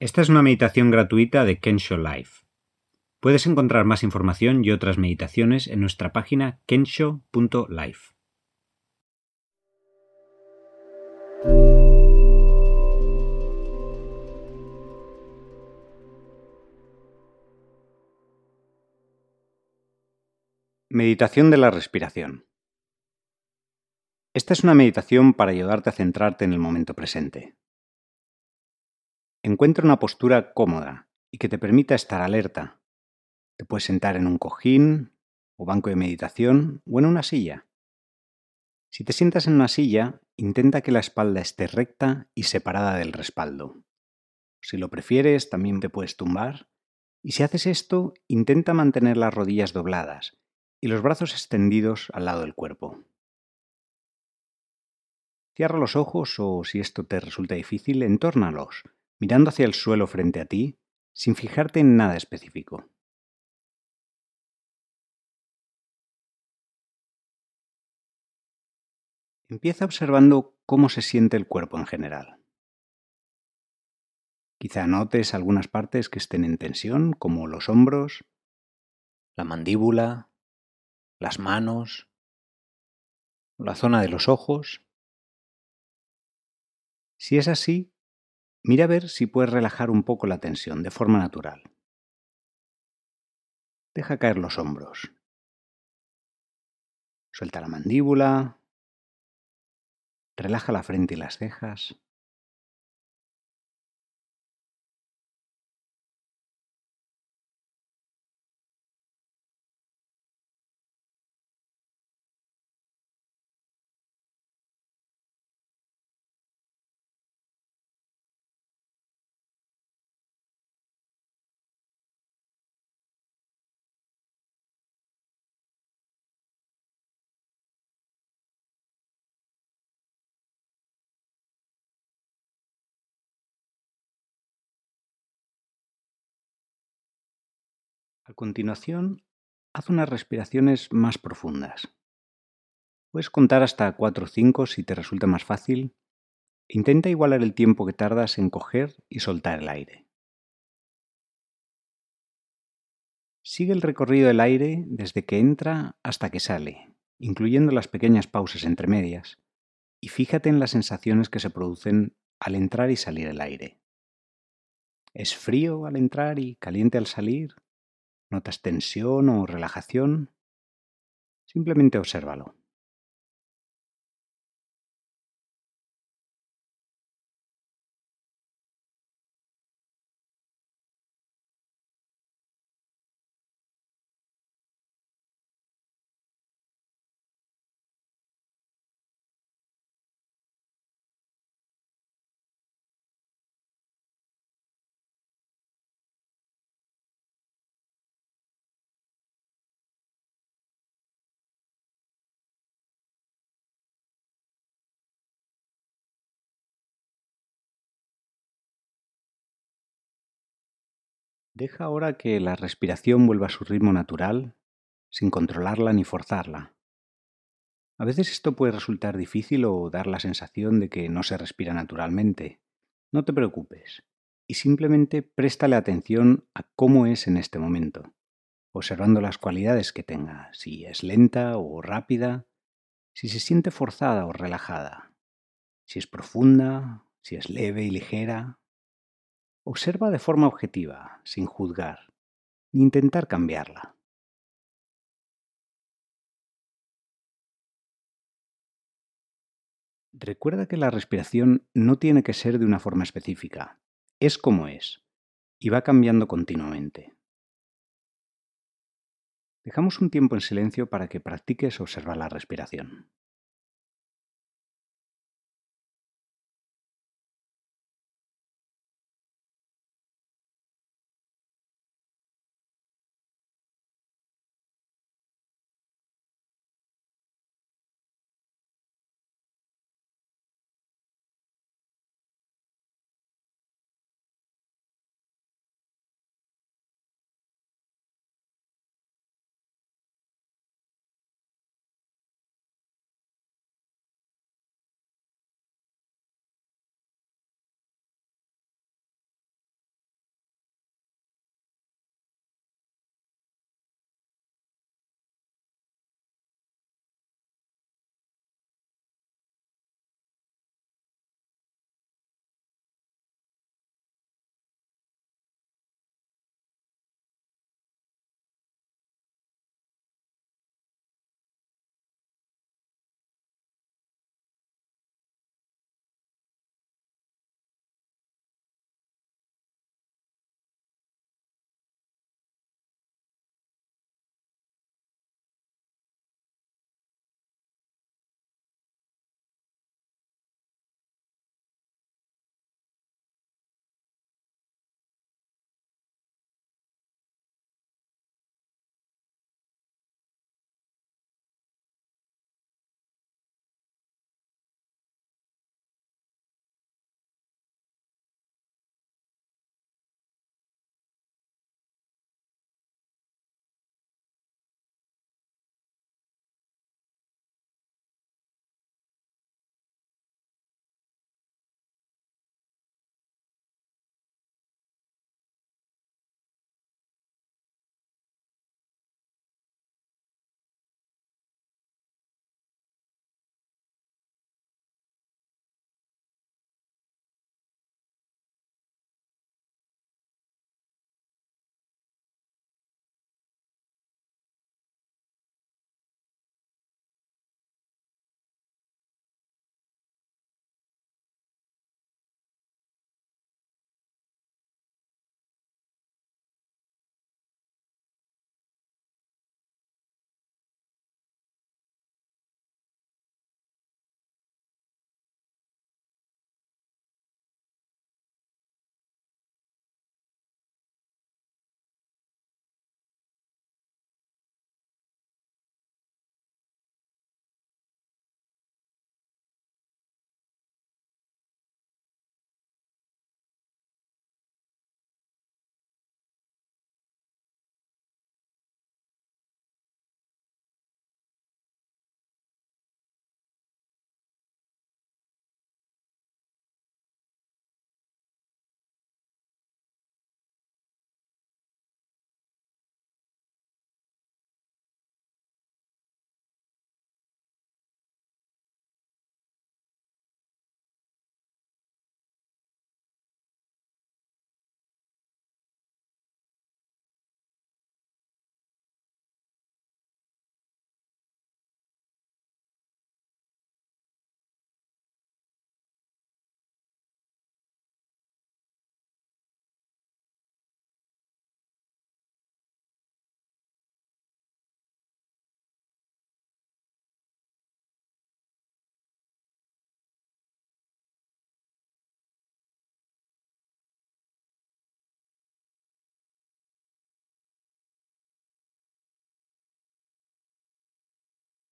Esta es una meditación gratuita de Kensho Life. Puedes encontrar más información y otras meditaciones en nuestra página kensho.life. Meditación de la respiración. Esta es una meditación para ayudarte a centrarte en el momento presente. Encuentra una postura cómoda y que te permita estar alerta. Te puedes sentar en un cojín o banco de meditación o en una silla. Si te sientas en una silla, intenta que la espalda esté recta y separada del respaldo. Si lo prefieres, también te puedes tumbar. Y si haces esto, intenta mantener las rodillas dobladas y los brazos extendidos al lado del cuerpo. Cierra los ojos o, si esto te resulta difícil, entórnalos mirando hacia el suelo frente a ti, sin fijarte en nada específico. Empieza observando cómo se siente el cuerpo en general. Quizá notes algunas partes que estén en tensión, como los hombros, la mandíbula, las manos, la zona de los ojos. Si es así, Mira a ver si puedes relajar un poco la tensión de forma natural. Deja caer los hombros. Suelta la mandíbula. Relaja la frente y las cejas. A continuación, haz unas respiraciones más profundas. Puedes contar hasta 4 o 5 si te resulta más fácil. Intenta igualar el tiempo que tardas en coger y soltar el aire. Sigue el recorrido del aire desde que entra hasta que sale, incluyendo las pequeñas pausas entre medias, y fíjate en las sensaciones que se producen al entrar y salir el aire. ¿Es frío al entrar y caliente al salir? ¿Notas tensión o relajación? Simplemente obsérvalo. Deja ahora que la respiración vuelva a su ritmo natural, sin controlarla ni forzarla. A veces esto puede resultar difícil o dar la sensación de que no se respira naturalmente. No te preocupes y simplemente préstale atención a cómo es en este momento, observando las cualidades que tenga, si es lenta o rápida, si se siente forzada o relajada, si es profunda, si es leve y ligera, Observa de forma objetiva, sin juzgar, ni intentar cambiarla. Recuerda que la respiración no tiene que ser de una forma específica, es como es, y va cambiando continuamente. Dejamos un tiempo en silencio para que practiques observar la respiración.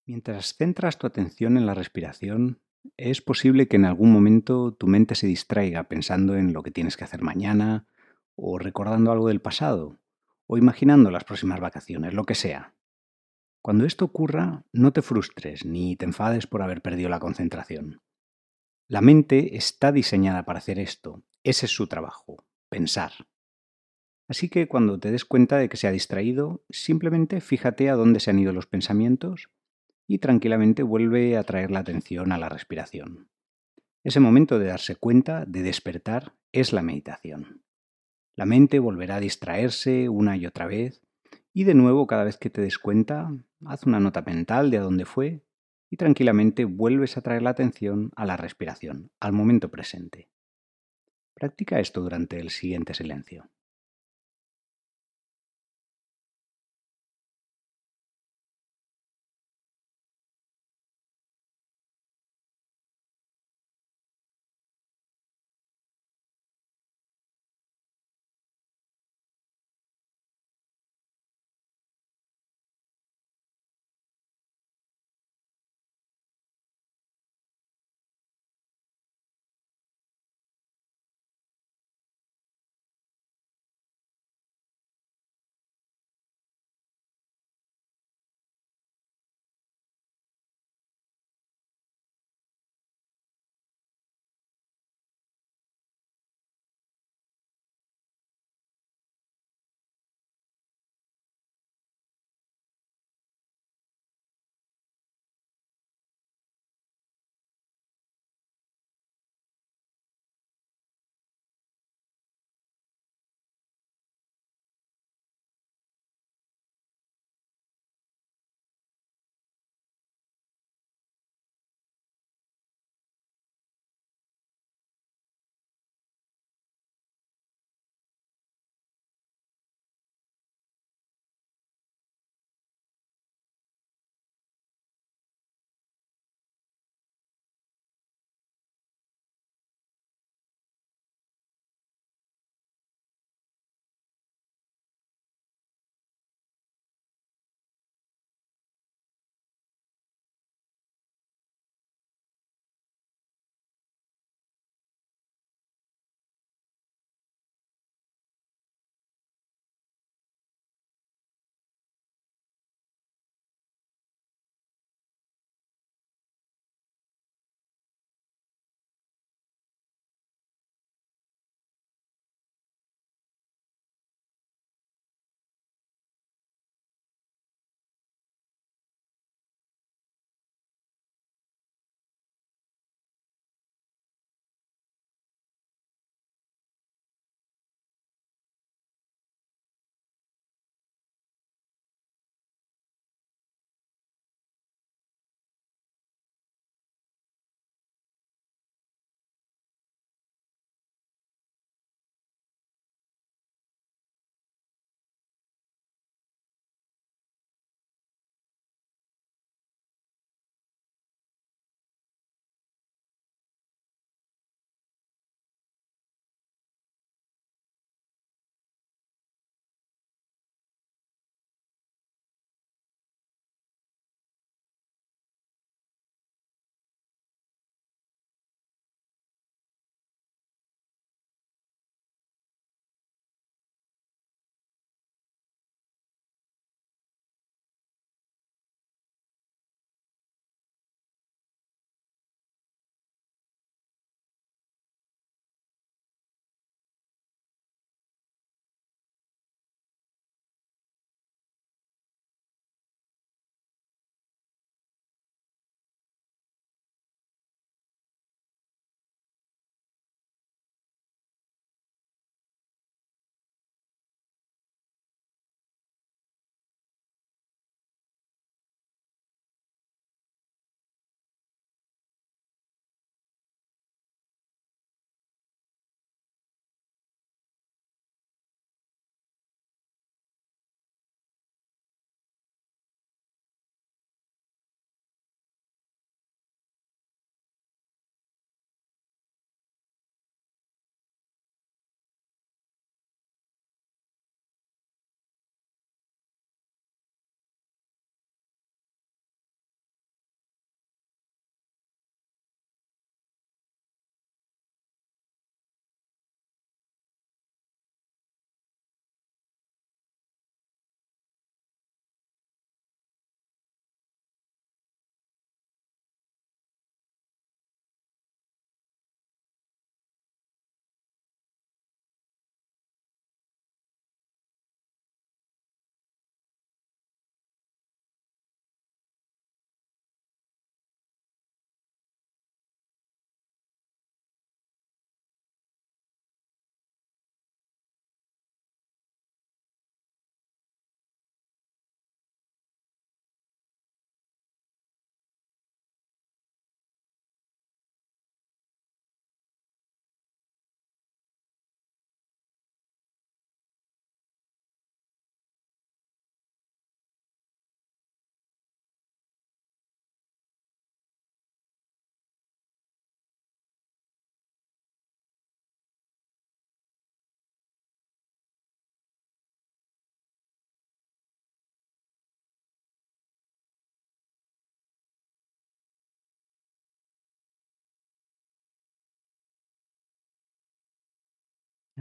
Mientras centras tu atención en la respiración, es posible que en algún momento tu mente se distraiga pensando en lo que tienes que hacer mañana, o recordando algo del pasado, o imaginando las próximas vacaciones, lo que sea. Cuando esto ocurra, no te frustres ni te enfades por haber perdido la concentración. La mente está diseñada para hacer esto, ese es su trabajo, pensar. Así que cuando te des cuenta de que se ha distraído, simplemente fíjate a dónde se han ido los pensamientos y tranquilamente vuelve a traer la atención a la respiración. Ese momento de darse cuenta, de despertar, es la meditación. La mente volverá a distraerse una y otra vez y de nuevo cada vez que te des cuenta, haz una nota mental de a dónde fue y tranquilamente vuelves a traer la atención a la respiración, al momento presente. Practica esto durante el siguiente silencio.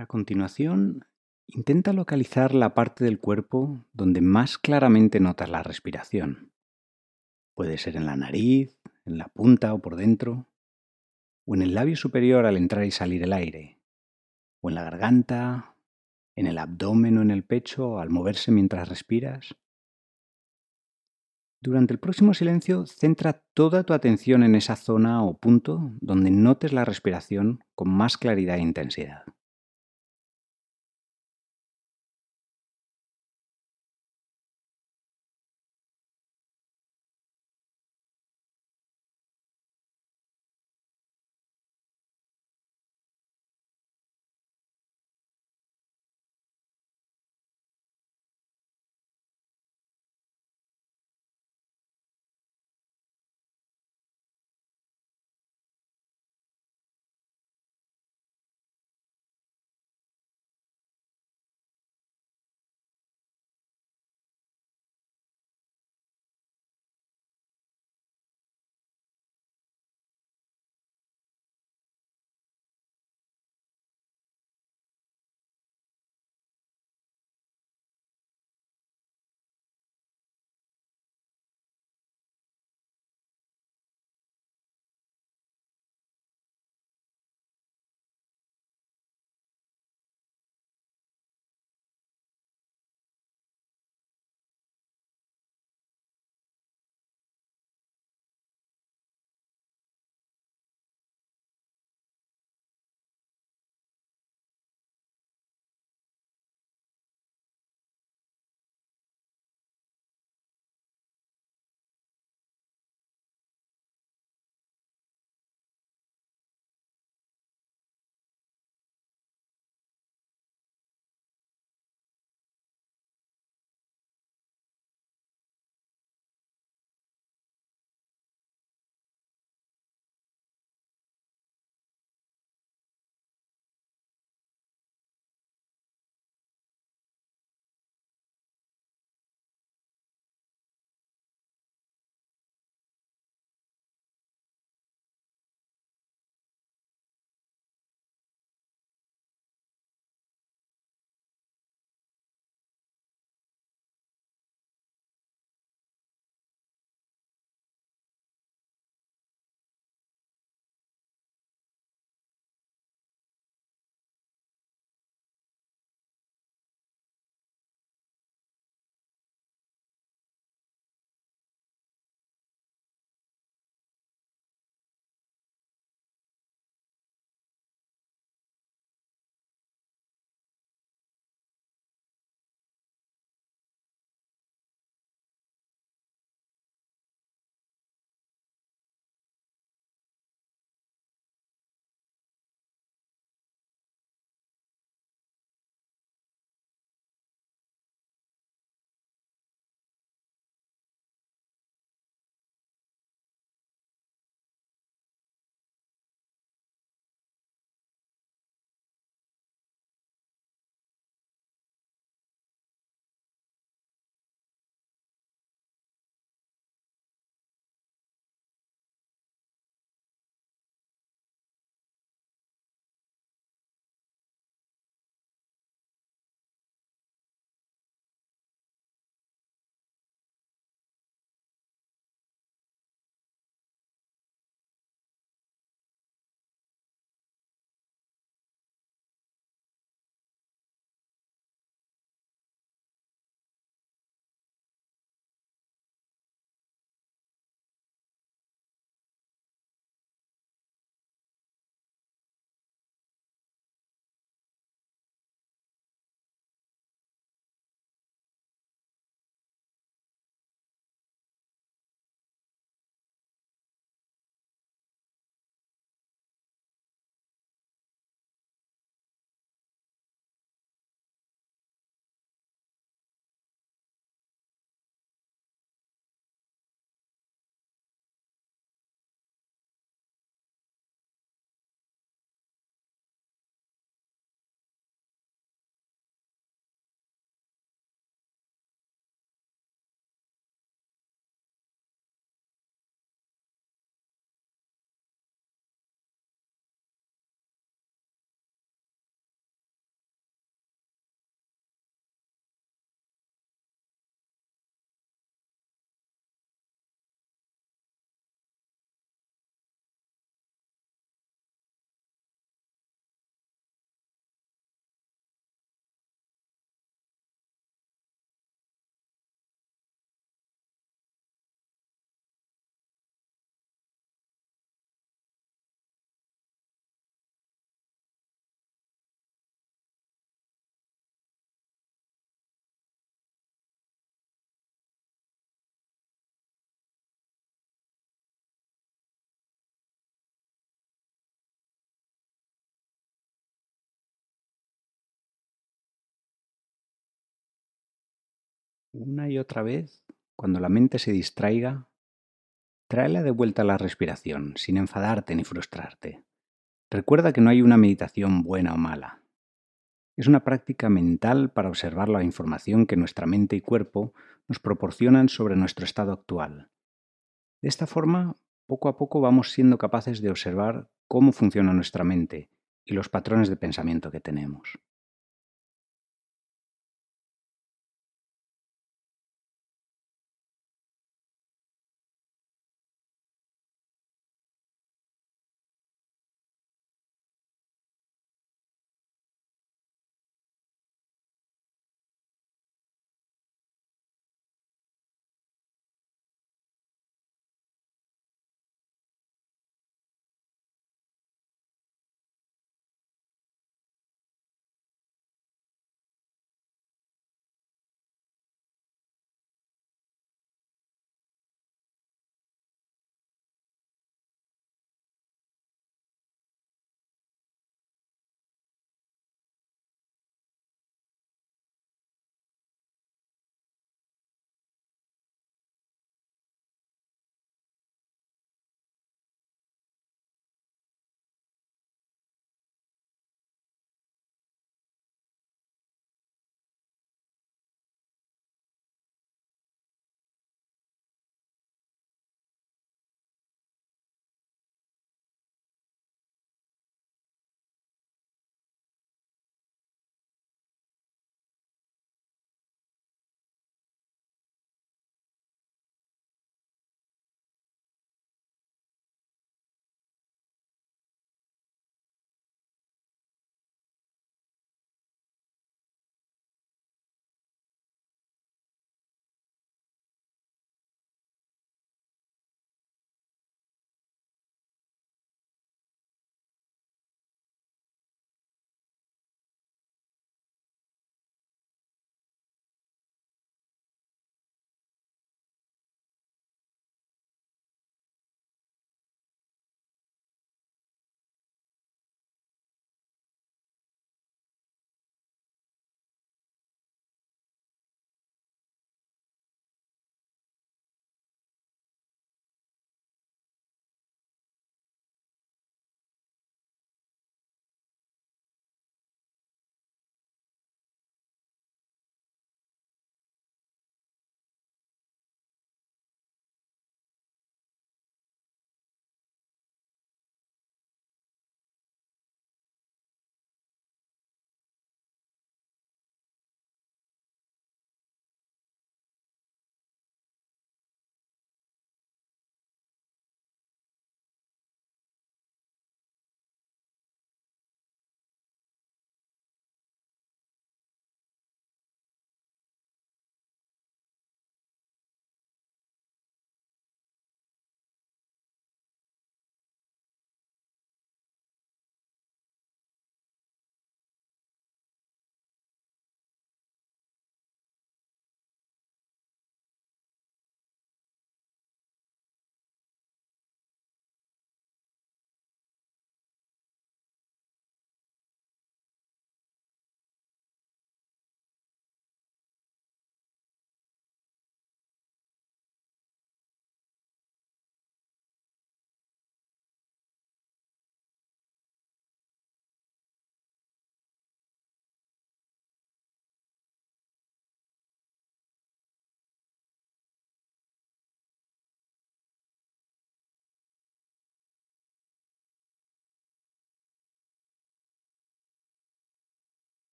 A continuación, intenta localizar la parte del cuerpo donde más claramente notas la respiración. Puede ser en la nariz, en la punta o por dentro, o en el labio superior al entrar y salir el aire, o en la garganta, en el abdomen o en el pecho al moverse mientras respiras. Durante el próximo silencio, centra toda tu atención en esa zona o punto donde notes la respiración con más claridad e intensidad. Una y otra vez, cuando la mente se distraiga, tráela de vuelta a la respiración, sin enfadarte ni frustrarte. Recuerda que no hay una meditación buena o mala. Es una práctica mental para observar la información que nuestra mente y cuerpo nos proporcionan sobre nuestro estado actual. De esta forma, poco a poco vamos siendo capaces de observar cómo funciona nuestra mente y los patrones de pensamiento que tenemos.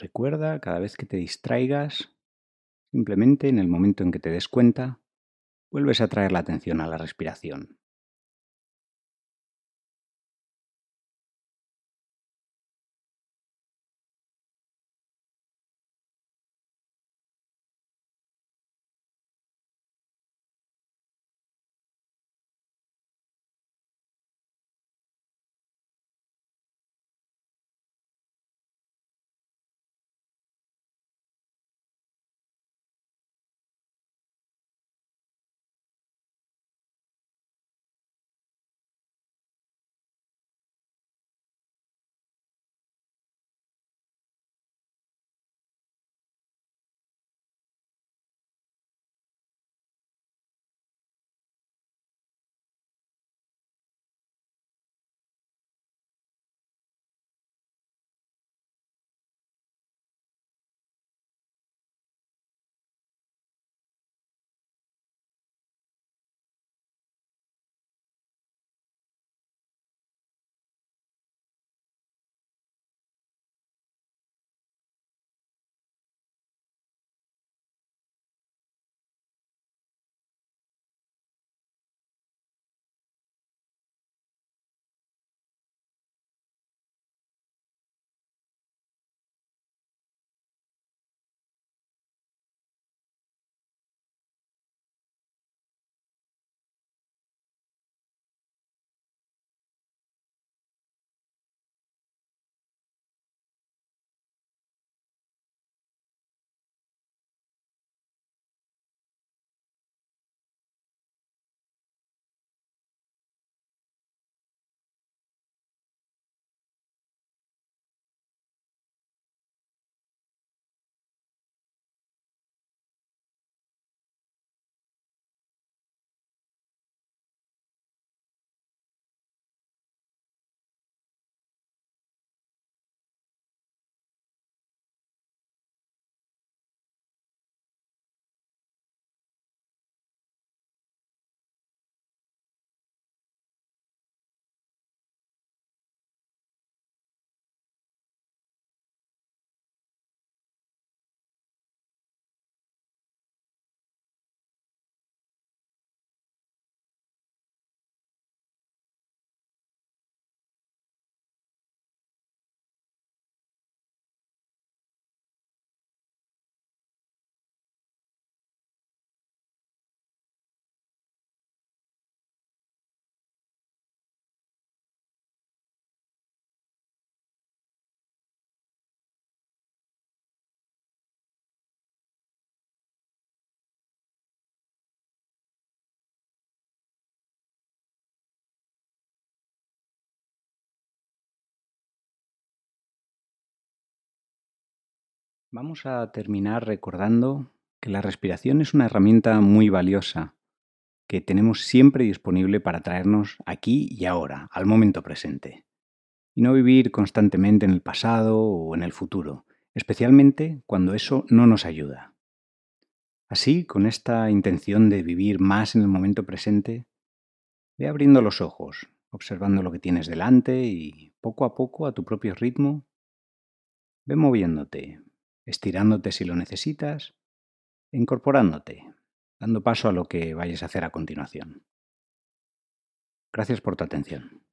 Recuerda cada vez que te distraigas, simplemente en el momento en que te des cuenta, vuelves a traer la atención a la respiración. Vamos a terminar recordando que la respiración es una herramienta muy valiosa que tenemos siempre disponible para traernos aquí y ahora, al momento presente, y no vivir constantemente en el pasado o en el futuro, especialmente cuando eso no nos ayuda. Así, con esta intención de vivir más en el momento presente, ve abriendo los ojos, observando lo que tienes delante y poco a poco, a tu propio ritmo, ve moviéndote, estirándote si lo necesitas, incorporándote, dando paso a lo que vayas a hacer a continuación. Gracias por tu atención.